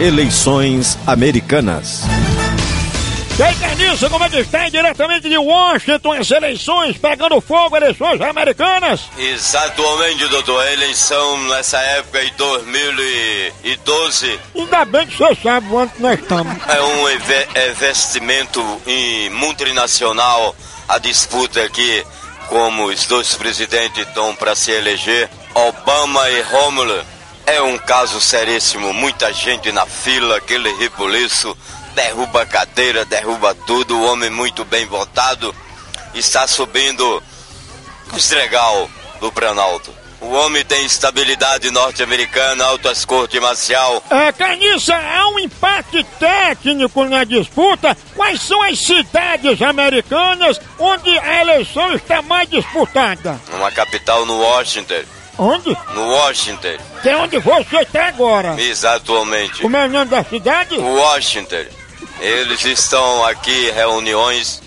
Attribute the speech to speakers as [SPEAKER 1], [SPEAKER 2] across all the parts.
[SPEAKER 1] Eleições Americanas.
[SPEAKER 2] E aí, Carniça, como é que está? Diretamente de Washington, as eleições pegando fogo, eleições americanas?
[SPEAKER 3] Exatamente, doutor. A eleição nessa época de 2012
[SPEAKER 2] Ainda bem que você sabe onde nós estamos.
[SPEAKER 3] é um investimento em multinacional. A disputa aqui, como os dois presidentes estão para se eleger, Obama e Romulo, é um caso seríssimo. Muita gente na fila, aquele rebuliço, derruba a cadeira, derruba tudo. O homem muito bem votado está subindo o estregal do Planalto. O homem tem estabilidade norte-americana, altas corte marcial.
[SPEAKER 2] É, Carniça, há um empate técnico na disputa. Quais são as cidades americanas onde a eleição está mais disputada?
[SPEAKER 3] Uma capital no Washington.
[SPEAKER 2] Onde?
[SPEAKER 3] No Washington,
[SPEAKER 2] Que é onde você está agora.
[SPEAKER 3] exatamente.
[SPEAKER 2] Como é o nome da cidade?
[SPEAKER 3] Washington. Eles estão aqui, reuniões.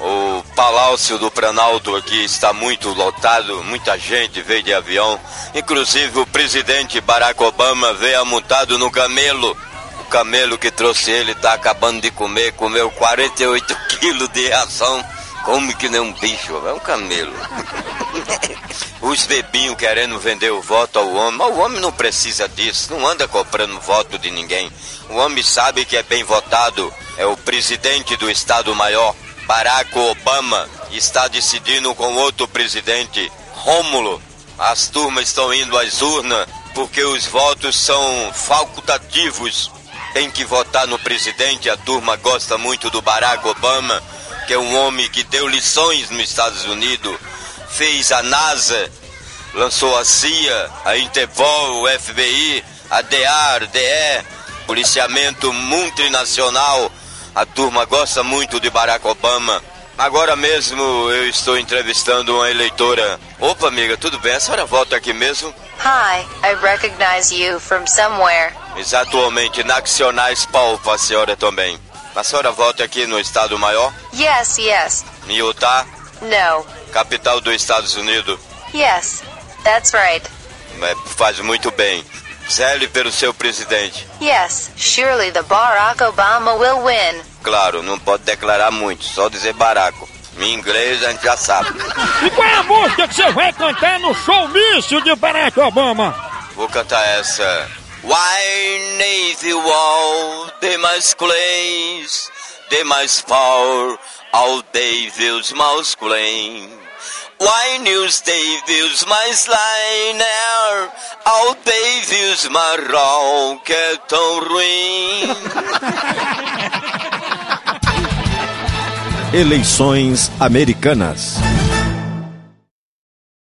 [SPEAKER 3] O Palácio do Planalto aqui está muito lotado, muita gente veio de avião. Inclusive o presidente Barack Obama veio montado no camelo. O camelo que trouxe ele está acabando de comer, comeu 48 quilos de ração. Come que nem um bicho, é um camelo. Os bebinhos querendo vender o voto ao homem, mas o homem não precisa disso, não anda comprando voto de ninguém. O homem sabe que é bem votado, é o presidente do Estado Maior, Barack Obama, está decidindo com outro presidente, Rômulo. As turmas estão indo às urnas porque os votos são facultativos. Tem que votar no presidente, a turma gosta muito do Barack Obama, que é um homem que deu lições nos Estados Unidos, fez a NASA, lançou a CIA, a Interpol, o FBI, a DEAR, DE, policiamento multinacional. A turma gosta muito de Barack Obama. Agora mesmo eu estou entrevistando uma eleitora. Opa, amiga, tudo bem? A senhora volta aqui mesmo?
[SPEAKER 4] Hi, I recognize you from somewhere.
[SPEAKER 3] Exatamente, Nacionais Palpa, a senhora também. A senhora volta aqui no Estado Maior,
[SPEAKER 4] Yes, yes.
[SPEAKER 3] em Utah,
[SPEAKER 4] No.
[SPEAKER 3] capital dos Estados Unidos.
[SPEAKER 4] Yes. That's right.
[SPEAKER 3] É, faz muito bem. Zele pelo seu presidente.
[SPEAKER 4] Yes, surely the Barack Obama will win.
[SPEAKER 3] Claro, não pode declarar muito, só dizer baraco. Em inglês a gente já sabe.
[SPEAKER 2] E qual é a música que você vai cantar no showmício de Barack Obama?
[SPEAKER 3] Vou cantar essa. Why Navy Wall, de mais clays, de mais power, all devils masculin. Why News Devils mais liner, all devils marrom, que é tão ruim.
[SPEAKER 1] Eleições Americanas.